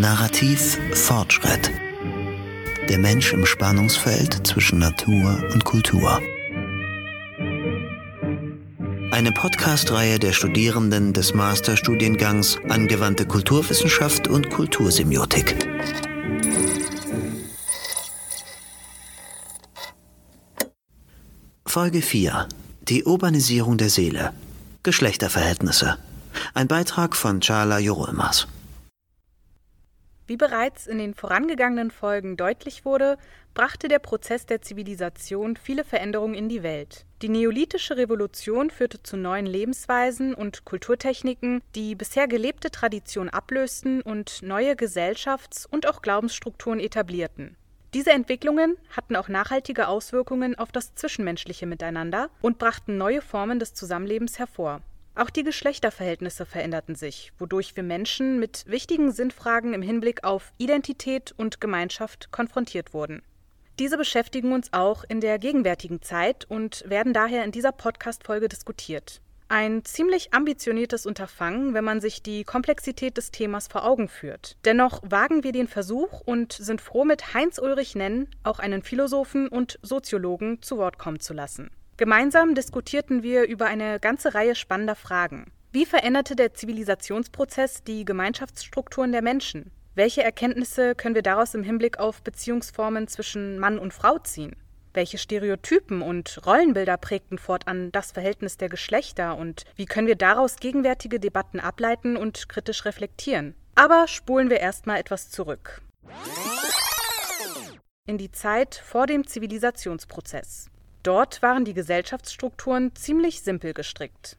Narrativ Fortschritt. Der Mensch im Spannungsfeld zwischen Natur und Kultur. Eine Podcast-Reihe der Studierenden des Masterstudiengangs Angewandte Kulturwissenschaft und Kultursemiotik. Folge 4. Die Urbanisierung der Seele. Geschlechterverhältnisse. Ein Beitrag von Charla Jorolmas. Wie bereits in den vorangegangenen Folgen deutlich wurde, brachte der Prozess der Zivilisation viele Veränderungen in die Welt. Die neolithische Revolution führte zu neuen Lebensweisen und Kulturtechniken, die bisher gelebte Tradition ablösten und neue Gesellschafts- und auch Glaubensstrukturen etablierten. Diese Entwicklungen hatten auch nachhaltige Auswirkungen auf das zwischenmenschliche Miteinander und brachten neue Formen des Zusammenlebens hervor. Auch die Geschlechterverhältnisse veränderten sich, wodurch wir Menschen mit wichtigen Sinnfragen im Hinblick auf Identität und Gemeinschaft konfrontiert wurden. Diese beschäftigen uns auch in der gegenwärtigen Zeit und werden daher in dieser Podcast-Folge diskutiert. Ein ziemlich ambitioniertes Unterfangen, wenn man sich die Komplexität des Themas vor Augen führt. Dennoch wagen wir den Versuch und sind froh, mit Heinz-Ulrich Nenn auch einen Philosophen und Soziologen zu Wort kommen zu lassen. Gemeinsam diskutierten wir über eine ganze Reihe spannender Fragen. Wie veränderte der Zivilisationsprozess die Gemeinschaftsstrukturen der Menschen? Welche Erkenntnisse können wir daraus im Hinblick auf Beziehungsformen zwischen Mann und Frau ziehen? Welche Stereotypen und Rollenbilder prägten fortan das Verhältnis der Geschlechter und wie können wir daraus gegenwärtige Debatten ableiten und kritisch reflektieren? Aber spulen wir erstmal etwas zurück. In die Zeit vor dem Zivilisationsprozess. Dort waren die Gesellschaftsstrukturen ziemlich simpel gestrickt.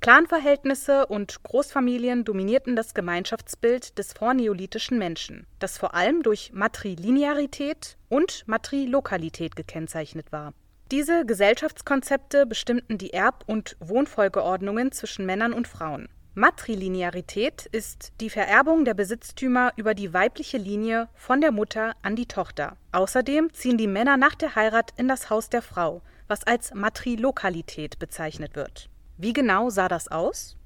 Clanverhältnisse und Großfamilien dominierten das Gemeinschaftsbild des vorneolithischen Menschen, das vor allem durch Matrilinearität und Matrilokalität gekennzeichnet war. Diese Gesellschaftskonzepte bestimmten die Erb- und Wohnfolgeordnungen zwischen Männern und Frauen. Matrilinearität ist die Vererbung der Besitztümer über die weibliche Linie von der Mutter an die Tochter. Außerdem ziehen die Männer nach der Heirat in das Haus der Frau, was als Matrilokalität bezeichnet wird. Wie genau sah das aus?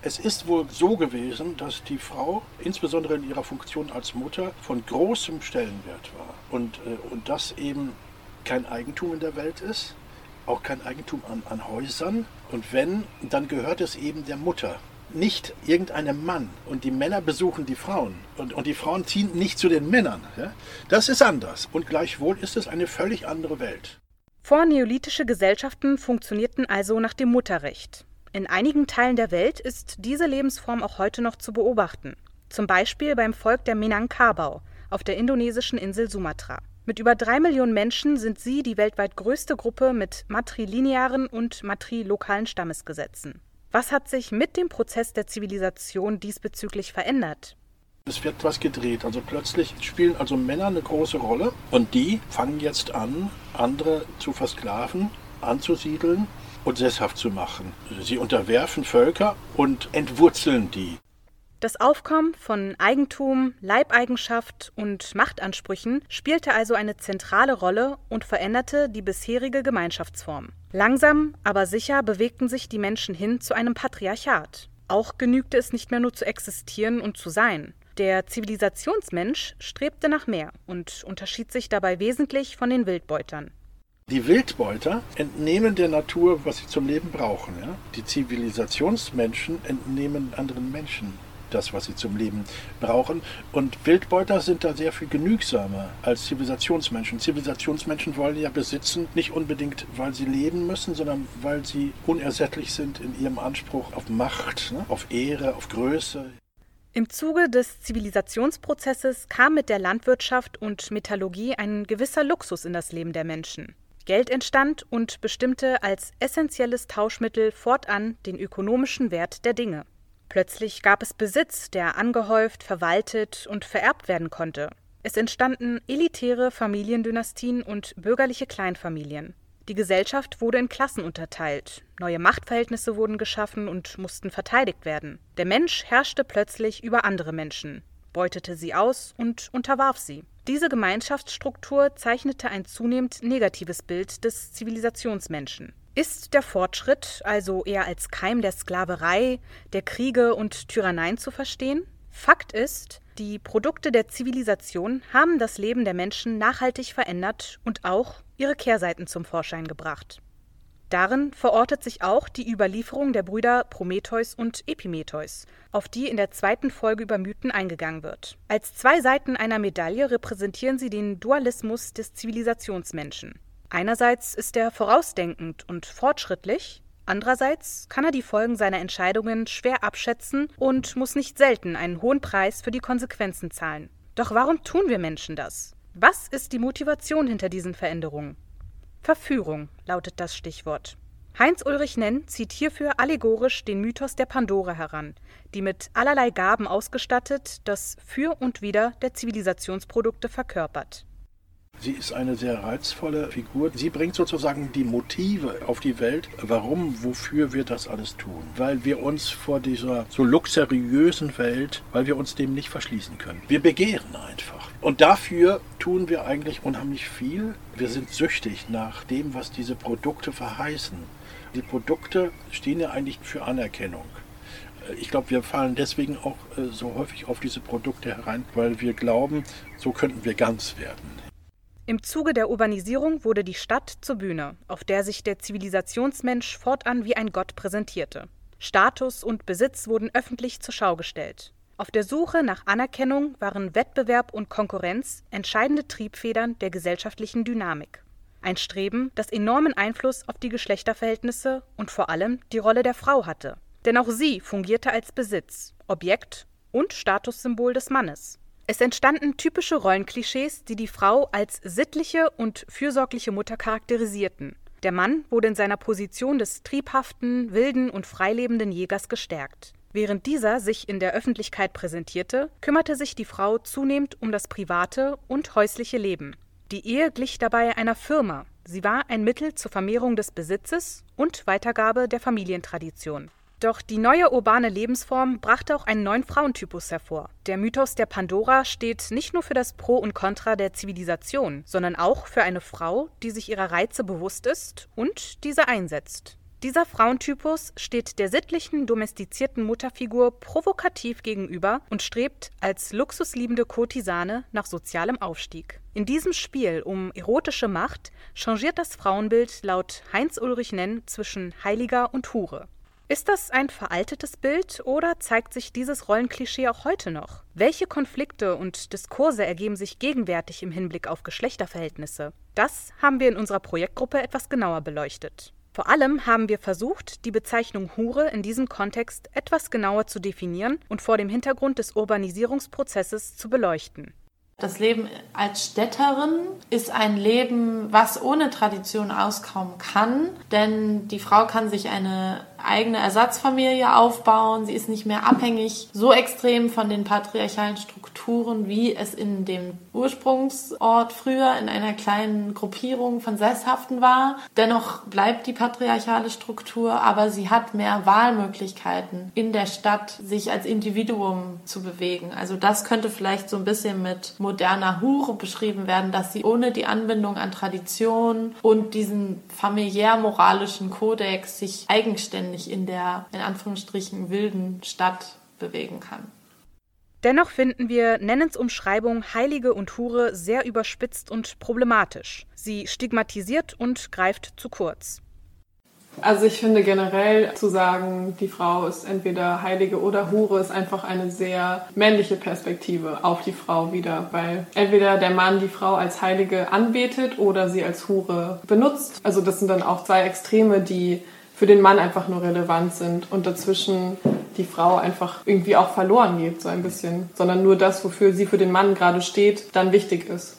Es ist wohl so gewesen, dass die Frau, insbesondere in ihrer Funktion als Mutter, von großem Stellenwert war. Und, äh, und das eben kein Eigentum in der Welt ist, auch kein Eigentum an, an Häusern. Und wenn, dann gehört es eben der Mutter nicht irgendeinem Mann und die Männer besuchen die Frauen und, und die Frauen ziehen nicht zu den Männern. Ja? Das ist anders und gleichwohl ist es eine völlig andere Welt. Vorneolithische Gesellschaften funktionierten also nach dem Mutterrecht. In einigen Teilen der Welt ist diese Lebensform auch heute noch zu beobachten. Zum Beispiel beim Volk der Minangkabau auf der indonesischen Insel Sumatra. Mit über drei Millionen Menschen sind sie die weltweit größte Gruppe mit matrilinearen und matrilokalen Stammesgesetzen. Was hat sich mit dem Prozess der Zivilisation diesbezüglich verändert? Es wird was gedreht. Also plötzlich spielen also Männer eine große Rolle und die fangen jetzt an, andere zu versklaven, anzusiedeln und sesshaft zu machen. Sie unterwerfen Völker und entwurzeln die. Das Aufkommen von Eigentum, Leibeigenschaft und Machtansprüchen spielte also eine zentrale Rolle und veränderte die bisherige Gemeinschaftsform. Langsam, aber sicher bewegten sich die Menschen hin zu einem Patriarchat. Auch genügte es nicht mehr nur zu existieren und zu sein. Der Zivilisationsmensch strebte nach mehr und unterschied sich dabei wesentlich von den Wildbeutern. Die Wildbeuter entnehmen der Natur, was sie zum Leben brauchen. Ja? Die Zivilisationsmenschen entnehmen anderen Menschen das, was sie zum Leben brauchen. Und Wildbeuter sind da sehr viel genügsamer als Zivilisationsmenschen. Zivilisationsmenschen wollen ja besitzen, nicht unbedingt, weil sie leben müssen, sondern weil sie unersättlich sind in ihrem Anspruch auf Macht, ne? auf Ehre, auf Größe. Im Zuge des Zivilisationsprozesses kam mit der Landwirtschaft und Metallurgie ein gewisser Luxus in das Leben der Menschen. Geld entstand und bestimmte als essentielles Tauschmittel fortan den ökonomischen Wert der Dinge. Plötzlich gab es Besitz, der angehäuft, verwaltet und vererbt werden konnte. Es entstanden elitäre Familiendynastien und bürgerliche Kleinfamilien. Die Gesellschaft wurde in Klassen unterteilt, neue Machtverhältnisse wurden geschaffen und mussten verteidigt werden. Der Mensch herrschte plötzlich über andere Menschen, beutete sie aus und unterwarf sie. Diese Gemeinschaftsstruktur zeichnete ein zunehmend negatives Bild des Zivilisationsmenschen. Ist der Fortschritt also eher als Keim der Sklaverei, der Kriege und Tyranneien zu verstehen? Fakt ist, Die Produkte der Zivilisation haben das Leben der Menschen nachhaltig verändert und auch ihre Kehrseiten zum Vorschein gebracht. Darin verortet sich auch die Überlieferung der Brüder Prometheus und Epimetheus, auf die in der zweiten Folge über Mythen eingegangen wird. Als zwei Seiten einer Medaille repräsentieren sie den Dualismus des Zivilisationsmenschen. Einerseits ist er vorausdenkend und fortschrittlich, andererseits kann er die Folgen seiner Entscheidungen schwer abschätzen und muss nicht selten einen hohen Preis für die Konsequenzen zahlen. Doch warum tun wir Menschen das? Was ist die Motivation hinter diesen Veränderungen? Verführung lautet das Stichwort. Heinz-Ulrich Nenn zieht hierfür allegorisch den Mythos der Pandora heran, die mit allerlei Gaben ausgestattet das Für und Wider der Zivilisationsprodukte verkörpert. Sie ist eine sehr reizvolle Figur. Sie bringt sozusagen die Motive auf die Welt, warum, wofür wir das alles tun. Weil wir uns vor dieser so luxuriösen Welt, weil wir uns dem nicht verschließen können. Wir begehren einfach. Und dafür tun wir eigentlich unheimlich viel. Wir sind süchtig nach dem, was diese Produkte verheißen. Die Produkte stehen ja eigentlich für Anerkennung. Ich glaube, wir fallen deswegen auch äh, so häufig auf diese Produkte herein, weil wir glauben, so könnten wir ganz werden. Im Zuge der Urbanisierung wurde die Stadt zur Bühne, auf der sich der Zivilisationsmensch fortan wie ein Gott präsentierte. Status und Besitz wurden öffentlich zur Schau gestellt. Auf der Suche nach Anerkennung waren Wettbewerb und Konkurrenz entscheidende Triebfedern der gesellschaftlichen Dynamik. Ein Streben, das enormen Einfluss auf die Geschlechterverhältnisse und vor allem die Rolle der Frau hatte. Denn auch sie fungierte als Besitz, Objekt und Statussymbol des Mannes. Es entstanden typische Rollenklischees, die die Frau als sittliche und fürsorgliche Mutter charakterisierten. Der Mann wurde in seiner Position des triebhaften, wilden und freilebenden Jägers gestärkt. Während dieser sich in der Öffentlichkeit präsentierte, kümmerte sich die Frau zunehmend um das private und häusliche Leben. Die Ehe glich dabei einer Firma. Sie war ein Mittel zur Vermehrung des Besitzes und Weitergabe der Familientradition. Doch die neue urbane Lebensform brachte auch einen neuen Frauentypus hervor. Der Mythos der Pandora steht nicht nur für das Pro und Contra der Zivilisation, sondern auch für eine Frau, die sich ihrer Reize bewusst ist und diese einsetzt. Dieser Frauentypus steht der sittlichen, domestizierten Mutterfigur provokativ gegenüber und strebt als luxusliebende Kurtisane nach sozialem Aufstieg. In diesem Spiel um erotische Macht changiert das Frauenbild laut Heinz Ulrich Nenn zwischen Heiliger und Hure. Ist das ein veraltetes Bild oder zeigt sich dieses Rollenklischee auch heute noch? Welche Konflikte und Diskurse ergeben sich gegenwärtig im Hinblick auf Geschlechterverhältnisse? Das haben wir in unserer Projektgruppe etwas genauer beleuchtet. Vor allem haben wir versucht, die Bezeichnung Hure in diesem Kontext etwas genauer zu definieren und vor dem Hintergrund des Urbanisierungsprozesses zu beleuchten. Das Leben als Städterin ist ein Leben, was ohne Tradition auskommen kann, denn die Frau kann sich eine eigene Ersatzfamilie aufbauen. Sie ist nicht mehr abhängig so extrem von den patriarchalen Strukturen, wie es in dem Ursprungsort früher in einer kleinen Gruppierung von Sesshaften war. Dennoch bleibt die patriarchale Struktur, aber sie hat mehr Wahlmöglichkeiten in der Stadt, sich als Individuum zu bewegen. Also das könnte vielleicht so ein bisschen mit moderner Hure beschrieben werden, dass sie ohne die Anbindung an Tradition und diesen familiär-moralischen Kodex sich eigenständig nicht in der, in Anführungsstrichen, wilden Stadt bewegen kann. Dennoch finden wir Nennens Umschreibung Heilige und Hure sehr überspitzt und problematisch. Sie stigmatisiert und greift zu kurz. Also ich finde generell zu sagen, die Frau ist entweder Heilige oder Hure, ist einfach eine sehr männliche Perspektive auf die Frau wieder, weil entweder der Mann die Frau als Heilige anbetet oder sie als Hure benutzt. Also das sind dann auch zwei Extreme, die für den Mann einfach nur relevant sind und dazwischen die Frau einfach irgendwie auch verloren geht, so ein bisschen, sondern nur das, wofür sie für den Mann gerade steht, dann wichtig ist.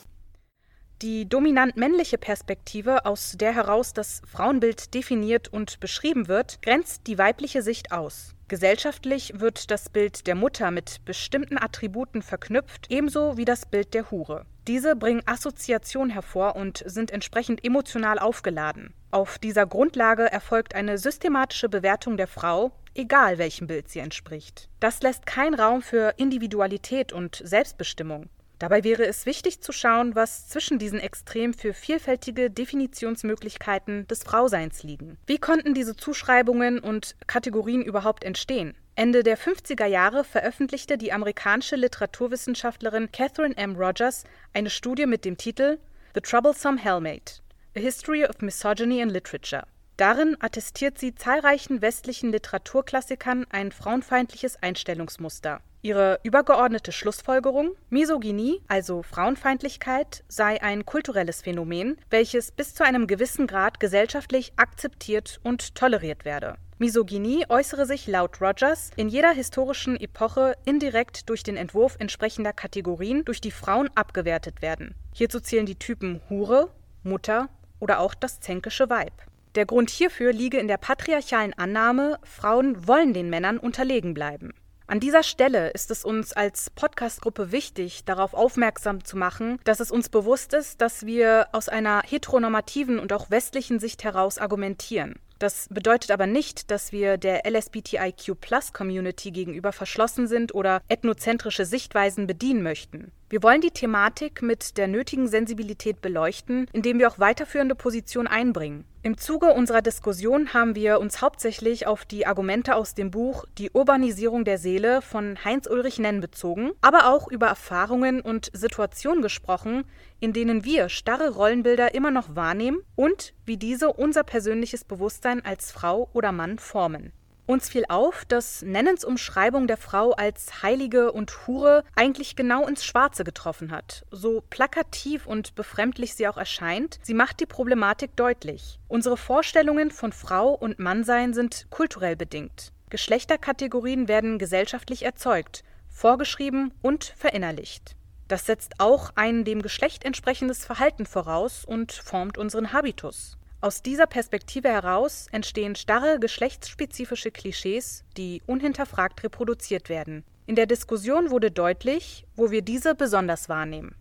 Die dominant männliche Perspektive, aus der heraus das Frauenbild definiert und beschrieben wird, grenzt die weibliche Sicht aus. Gesellschaftlich wird das Bild der Mutter mit bestimmten Attributen verknüpft, ebenso wie das Bild der Hure. Diese bringen Assoziation hervor und sind entsprechend emotional aufgeladen. Auf dieser Grundlage erfolgt eine systematische Bewertung der Frau, egal welchem Bild sie entspricht. Das lässt keinen Raum für Individualität und Selbstbestimmung. Dabei wäre es wichtig zu schauen, was zwischen diesen Extremen für vielfältige Definitionsmöglichkeiten des Frauseins liegen. Wie konnten diese Zuschreibungen und Kategorien überhaupt entstehen? Ende der 50er Jahre veröffentlichte die amerikanische Literaturwissenschaftlerin Catherine M. Rogers eine Studie mit dem Titel The Troublesome Hellmate: A History of Misogyny in Literature. Darin attestiert sie zahlreichen westlichen Literaturklassikern ein frauenfeindliches Einstellungsmuster. Ihre übergeordnete Schlussfolgerung: Misogynie, also Frauenfeindlichkeit, sei ein kulturelles Phänomen, welches bis zu einem gewissen Grad gesellschaftlich akzeptiert und toleriert werde. Misogynie äußere sich laut Rogers in jeder historischen Epoche indirekt durch den Entwurf entsprechender Kategorien, durch die Frauen abgewertet werden. Hierzu zählen die Typen Hure, Mutter oder auch das zänkische Weib. Der Grund hierfür liege in der patriarchalen Annahme, Frauen wollen den Männern unterlegen bleiben. An dieser Stelle ist es uns als Podcastgruppe wichtig, darauf aufmerksam zu machen, dass es uns bewusst ist, dass wir aus einer heteronormativen und auch westlichen Sicht heraus argumentieren. Das bedeutet aber nicht, dass wir der LSBTIQ-Plus-Community gegenüber verschlossen sind oder ethnozentrische Sichtweisen bedienen möchten. Wir wollen die Thematik mit der nötigen Sensibilität beleuchten, indem wir auch weiterführende Positionen einbringen. Im Zuge unserer Diskussion haben wir uns hauptsächlich auf die Argumente aus dem Buch Die Urbanisierung der Seele von Heinz-Ulrich Nenn bezogen, aber auch über Erfahrungen und Situationen gesprochen, in denen wir starre Rollenbilder immer noch wahrnehmen und wie diese unser persönliches Bewusstsein als Frau oder Mann formen. Uns fiel auf, dass Nennens Umschreibung der Frau als Heilige und Hure eigentlich genau ins Schwarze getroffen hat. So plakativ und befremdlich sie auch erscheint, sie macht die Problematik deutlich. Unsere Vorstellungen von Frau und Mannsein sind kulturell bedingt. Geschlechterkategorien werden gesellschaftlich erzeugt, vorgeschrieben und verinnerlicht. Das setzt auch ein dem Geschlecht entsprechendes Verhalten voraus und formt unseren Habitus. Aus dieser Perspektive heraus entstehen starre geschlechtsspezifische Klischees, die unhinterfragt reproduziert werden. In der Diskussion wurde deutlich, wo wir diese besonders wahrnehmen.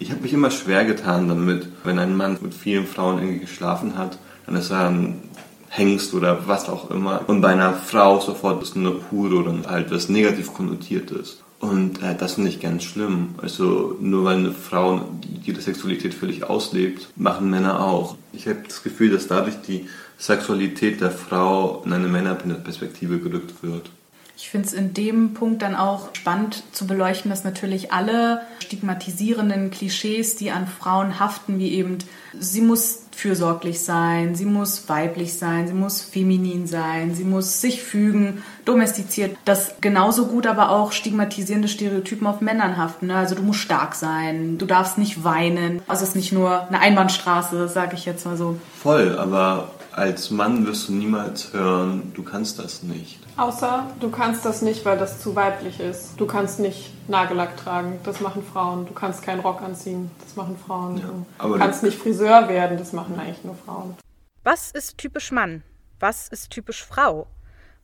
Ich habe mich immer schwer getan damit, wenn ein Mann mit vielen Frauen irgendwie geschlafen hat, dann ist er ein Hengst oder was auch immer. Und bei einer Frau sofort ist eine Hure oder halt was negativ konnotiert ist. Und äh, das finde ich ganz schlimm. Also nur weil eine Frau ihre Sexualität völlig auslebt, machen Männer auch. Ich habe das Gefühl, dass dadurch die Sexualität der Frau in eine Männerperspektive gerückt wird. Ich finde es in dem Punkt dann auch spannend zu beleuchten, dass natürlich alle stigmatisierenden Klischees, die an Frauen haften, wie eben sie muss fürsorglich sein, sie muss weiblich sein, sie muss feminin sein, sie muss sich fügen, domestiziert, dass genauso gut aber auch stigmatisierende Stereotypen auf Männern haften. Ne? Also du musst stark sein, du darfst nicht weinen. Also es ist nicht nur eine Einbahnstraße, sage ich jetzt mal so. Voll, aber als Mann wirst du niemals hören, du kannst das nicht. Außer du kannst das nicht, weil das zu weiblich ist. Du kannst nicht Nagellack tragen, das machen Frauen. Du kannst keinen Rock anziehen, das machen Frauen. Ja, du kannst nicht Friseur werden, das machen eigentlich nur Frauen. Was ist typisch Mann? Was ist typisch Frau?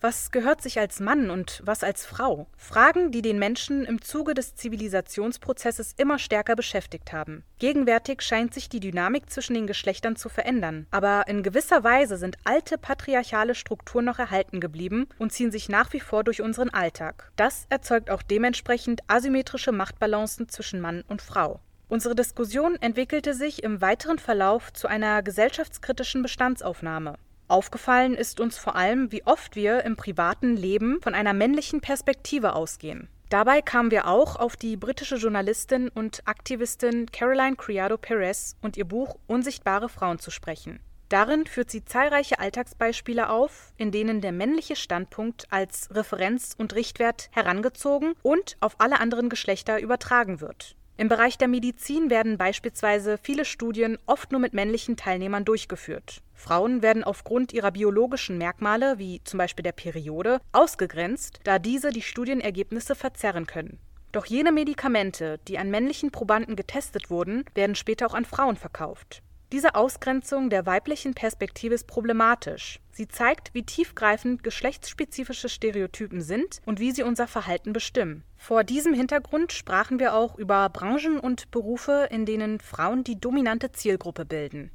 Was gehört sich als Mann und was als Frau? Fragen, die den Menschen im Zuge des Zivilisationsprozesses immer stärker beschäftigt haben. Gegenwärtig scheint sich die Dynamik zwischen den Geschlechtern zu verändern, aber in gewisser Weise sind alte patriarchale Strukturen noch erhalten geblieben und ziehen sich nach wie vor durch unseren Alltag. Das erzeugt auch dementsprechend asymmetrische Machtbalancen zwischen Mann und Frau. Unsere Diskussion entwickelte sich im weiteren Verlauf zu einer gesellschaftskritischen Bestandsaufnahme. Aufgefallen ist uns vor allem, wie oft wir im privaten Leben von einer männlichen Perspektive ausgehen. Dabei kamen wir auch auf die britische Journalistin und Aktivistin Caroline Criado Perez und ihr Buch Unsichtbare Frauen zu sprechen. Darin führt sie zahlreiche Alltagsbeispiele auf, in denen der männliche Standpunkt als Referenz und Richtwert herangezogen und auf alle anderen Geschlechter übertragen wird. Im Bereich der Medizin werden beispielsweise viele Studien oft nur mit männlichen Teilnehmern durchgeführt. Frauen werden aufgrund ihrer biologischen Merkmale, wie zum Beispiel der Periode, ausgegrenzt, da diese die Studienergebnisse verzerren können. Doch jene Medikamente, die an männlichen Probanden getestet wurden, werden später auch an Frauen verkauft. Diese Ausgrenzung der weiblichen Perspektive ist problematisch. Sie zeigt, wie tiefgreifend geschlechtsspezifische Stereotypen sind und wie sie unser Verhalten bestimmen. Vor diesem Hintergrund sprachen wir auch über Branchen und Berufe, in denen Frauen die dominante Zielgruppe bilden.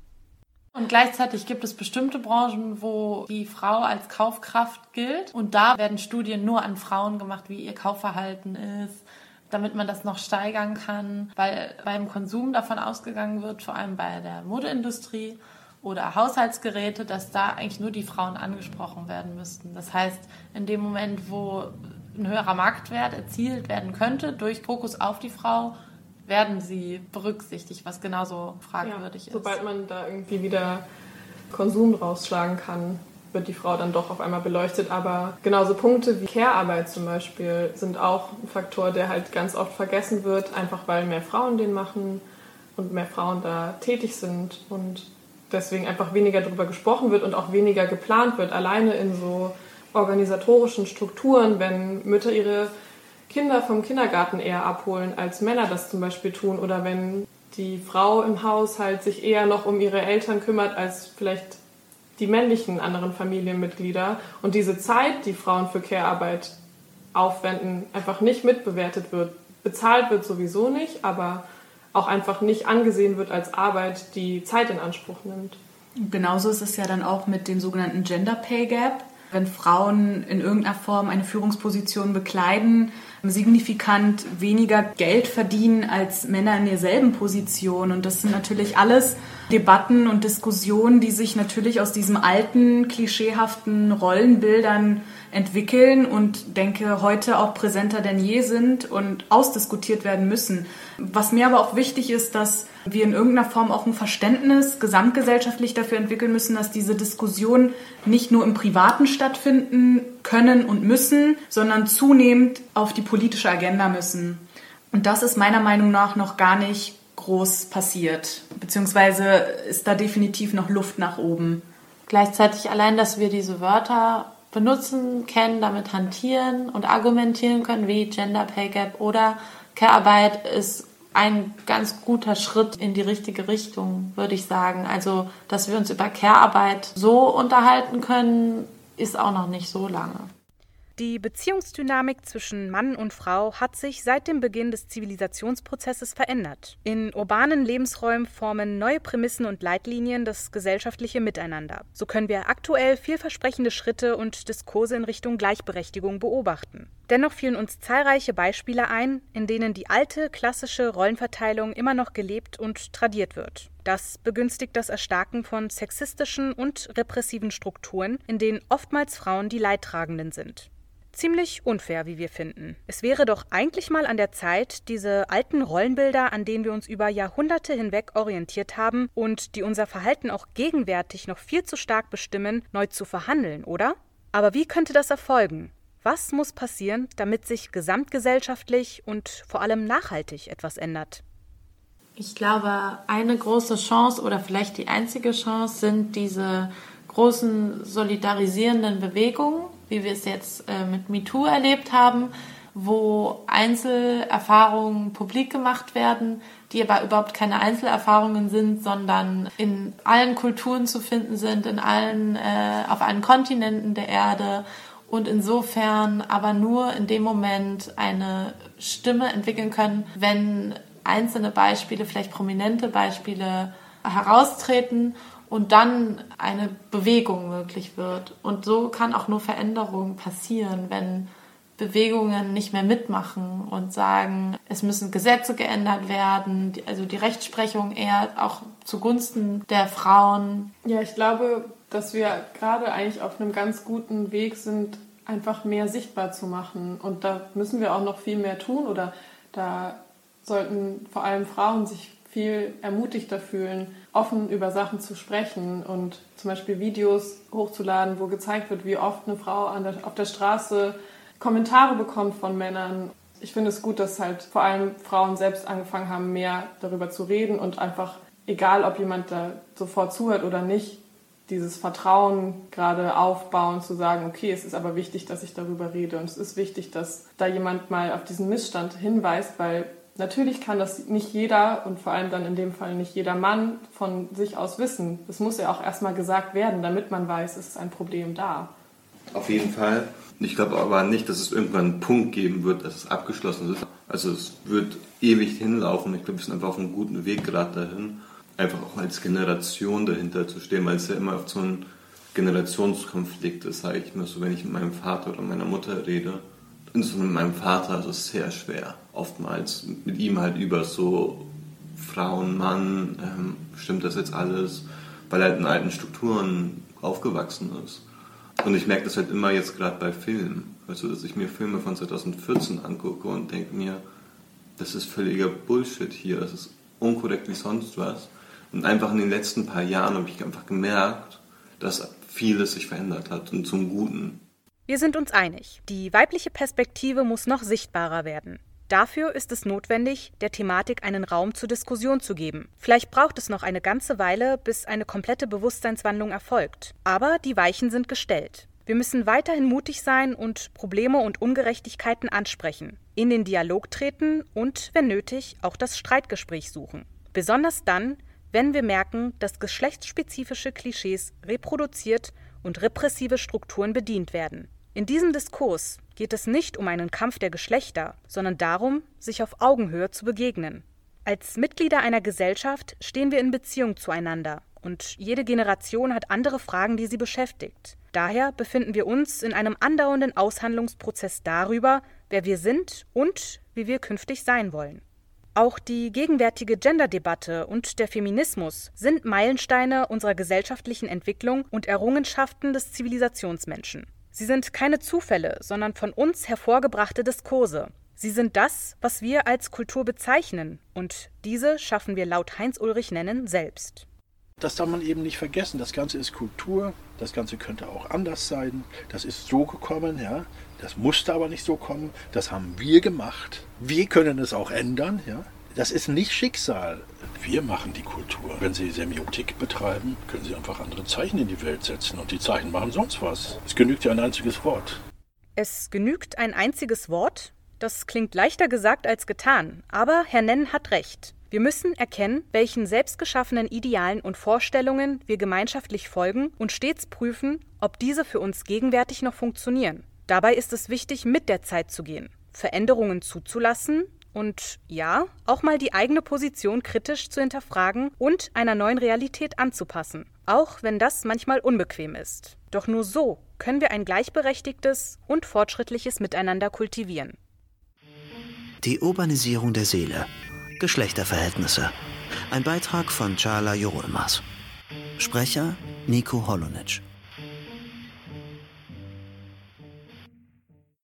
Und gleichzeitig gibt es bestimmte Branchen, wo die Frau als Kaufkraft gilt. Und da werden Studien nur an Frauen gemacht, wie ihr Kaufverhalten ist, damit man das noch steigern kann, weil beim Konsum davon ausgegangen wird, vor allem bei der Modeindustrie oder Haushaltsgeräte, dass da eigentlich nur die Frauen angesprochen werden müssten. Das heißt, in dem Moment, wo ein höherer Marktwert erzielt werden könnte durch Fokus auf die Frau, werden sie berücksichtigt, was genauso fragwürdig ja, ist. Sobald man da irgendwie wieder Konsum rausschlagen kann, wird die Frau dann doch auf einmal beleuchtet. Aber genauso Punkte wie Care-Arbeit zum Beispiel sind auch ein Faktor, der halt ganz oft vergessen wird, einfach weil mehr Frauen den machen und mehr Frauen da tätig sind und deswegen einfach weniger darüber gesprochen wird und auch weniger geplant wird. Alleine in so organisatorischen Strukturen, wenn Mütter ihre Kinder vom Kindergarten eher abholen, als Männer das zum Beispiel tun, oder wenn die Frau im Haushalt sich eher noch um ihre Eltern kümmert als vielleicht die männlichen anderen Familienmitglieder und diese Zeit, die Frauen für Care-Arbeit aufwenden, einfach nicht mitbewertet wird. Bezahlt wird sowieso nicht, aber auch einfach nicht angesehen wird als Arbeit, die Zeit in Anspruch nimmt. Genauso ist es ja dann auch mit dem sogenannten Gender Pay Gap. Wenn Frauen in irgendeiner Form eine Führungsposition bekleiden, signifikant weniger Geld verdienen als Männer in derselben Position. Und das sind natürlich alles Debatten und Diskussionen, die sich natürlich aus diesen alten, klischeehaften Rollenbildern entwickeln und denke heute auch präsenter denn je sind und ausdiskutiert werden müssen. Was mir aber auch wichtig ist, dass wir in irgendeiner Form auch ein Verständnis gesamtgesellschaftlich dafür entwickeln müssen, dass diese Diskussionen nicht nur im Privaten stattfinden können und müssen, sondern zunehmend auf die politische Agenda müssen. Und das ist meiner Meinung nach noch gar nicht groß passiert, beziehungsweise ist da definitiv noch Luft nach oben. Gleichzeitig allein, dass wir diese Wörter benutzen, kennen, damit hantieren und argumentieren können, wie Gender Pay Gap oder Care-Arbeit ist ein ganz guter Schritt in die richtige Richtung, würde ich sagen. Also, dass wir uns über Care-Arbeit so unterhalten können, ist auch noch nicht so lange. Die Beziehungsdynamik zwischen Mann und Frau hat sich seit dem Beginn des Zivilisationsprozesses verändert. In urbanen Lebensräumen formen neue Prämissen und Leitlinien das gesellschaftliche Miteinander. So können wir aktuell vielversprechende Schritte und Diskurse in Richtung Gleichberechtigung beobachten. Dennoch fielen uns zahlreiche Beispiele ein, in denen die alte klassische Rollenverteilung immer noch gelebt und tradiert wird. Das begünstigt das Erstarken von sexistischen und repressiven Strukturen, in denen oftmals Frauen die Leidtragenden sind. Ziemlich unfair, wie wir finden. Es wäre doch eigentlich mal an der Zeit, diese alten Rollenbilder, an denen wir uns über Jahrhunderte hinweg orientiert haben und die unser Verhalten auch gegenwärtig noch viel zu stark bestimmen, neu zu verhandeln, oder? Aber wie könnte das erfolgen? Was muss passieren, damit sich gesamtgesellschaftlich und vor allem nachhaltig etwas ändert? Ich glaube, eine große Chance oder vielleicht die einzige Chance sind diese großen solidarisierenden Bewegungen, wie wir es jetzt äh, mit MeToo erlebt haben, wo Einzelerfahrungen publik gemacht werden, die aber überhaupt keine Einzelerfahrungen sind, sondern in allen Kulturen zu finden sind, in allen, äh, auf allen Kontinenten der Erde und insofern aber nur in dem Moment eine Stimme entwickeln können, wenn einzelne Beispiele, vielleicht prominente Beispiele heraustreten und dann eine Bewegung möglich wird. Und so kann auch nur Veränderung passieren, wenn Bewegungen nicht mehr mitmachen und sagen, es müssen Gesetze geändert werden, also die Rechtsprechung eher auch zugunsten der Frauen. Ja, ich glaube, dass wir gerade eigentlich auf einem ganz guten Weg sind, einfach mehr sichtbar zu machen. Und da müssen wir auch noch viel mehr tun oder da sollten vor allem Frauen sich viel ermutigter fühlen, offen über Sachen zu sprechen und zum Beispiel Videos hochzuladen, wo gezeigt wird, wie oft eine Frau der, auf der Straße Kommentare bekommt von Männern. Ich finde es gut, dass halt vor allem Frauen selbst angefangen haben, mehr darüber zu reden und einfach, egal ob jemand da sofort zuhört oder nicht, dieses Vertrauen gerade aufbauen, zu sagen, okay, es ist aber wichtig, dass ich darüber rede und es ist wichtig, dass da jemand mal auf diesen Missstand hinweist, weil Natürlich kann das nicht jeder und vor allem dann in dem Fall nicht jeder Mann von sich aus wissen. Es muss ja auch erstmal gesagt werden, damit man weiß, es ist ein Problem da. Auf jeden Fall. Ich glaube aber nicht, dass es irgendwann einen Punkt geben wird, dass es abgeschlossen ist. Also es wird ewig hinlaufen. Ich glaube, wir sind einfach auf einem guten Weg gerade dahin. Einfach auch als Generation dahinter zu stehen, weil es ja immer auf so ein Generationskonflikt ist, sage ich mal so, wenn ich mit meinem Vater oder meiner Mutter rede insbesondere mit meinem Vater ist es sehr schwer. Oftmals mit ihm halt über so Frauen, Mann, ähm, stimmt das jetzt alles? weil er halt in alten Strukturen aufgewachsen ist. Und ich merke das halt immer jetzt gerade bei Filmen. Also, dass ich mir Filme von 2014 angucke und denke mir, das ist völliger Bullshit hier, das ist unkorrekt wie sonst was. Und einfach in den letzten paar Jahren habe ich einfach gemerkt, dass vieles sich verändert hat und zum Guten. Wir sind uns einig, die weibliche Perspektive muss noch sichtbarer werden. Dafür ist es notwendig, der Thematik einen Raum zur Diskussion zu geben. Vielleicht braucht es noch eine ganze Weile, bis eine komplette Bewusstseinswandlung erfolgt. Aber die Weichen sind gestellt. Wir müssen weiterhin mutig sein und Probleme und Ungerechtigkeiten ansprechen, in den Dialog treten und, wenn nötig, auch das Streitgespräch suchen. Besonders dann, wenn wir merken, dass geschlechtsspezifische Klischees reproduziert und repressive Strukturen bedient werden. In diesem Diskurs geht es nicht um einen Kampf der Geschlechter, sondern darum, sich auf Augenhöhe zu begegnen. Als Mitglieder einer Gesellschaft stehen wir in Beziehung zueinander und jede Generation hat andere Fragen, die sie beschäftigt. Daher befinden wir uns in einem andauernden Aushandlungsprozess darüber, wer wir sind und wie wir künftig sein wollen. Auch die gegenwärtige Gender-Debatte und der Feminismus sind Meilensteine unserer gesellschaftlichen Entwicklung und Errungenschaften des Zivilisationsmenschen. Sie sind keine Zufälle, sondern von uns hervorgebrachte Diskurse. Sie sind das, was wir als Kultur bezeichnen, und diese schaffen wir laut Heinz Ulrich Nennen selbst. Das darf man eben nicht vergessen. Das Ganze ist Kultur. Das Ganze könnte auch anders sein. Das ist so gekommen, ja. Das musste aber nicht so kommen. Das haben wir gemacht. Wir können es auch ändern, ja. Das ist nicht Schicksal. Wir machen die Kultur. Wenn Sie Semiotik betreiben, können Sie einfach andere Zeichen in die Welt setzen und die Zeichen machen sonst was. Es genügt ja ein einziges Wort. Es genügt ein einziges Wort? Das klingt leichter gesagt als getan, aber Herr Nenn hat recht. Wir müssen erkennen, welchen selbstgeschaffenen Idealen und Vorstellungen wir gemeinschaftlich folgen und stets prüfen, ob diese für uns gegenwärtig noch funktionieren. Dabei ist es wichtig, mit der Zeit zu gehen, Veränderungen zuzulassen und ja, auch mal die eigene Position kritisch zu hinterfragen und einer neuen Realität anzupassen, auch wenn das manchmal unbequem ist. Doch nur so können wir ein gleichberechtigtes und fortschrittliches Miteinander kultivieren. Die Urbanisierung der Seele Geschlechterverhältnisse. Ein Beitrag von Charla Jorolmas. Sprecher Nico Holonitsch.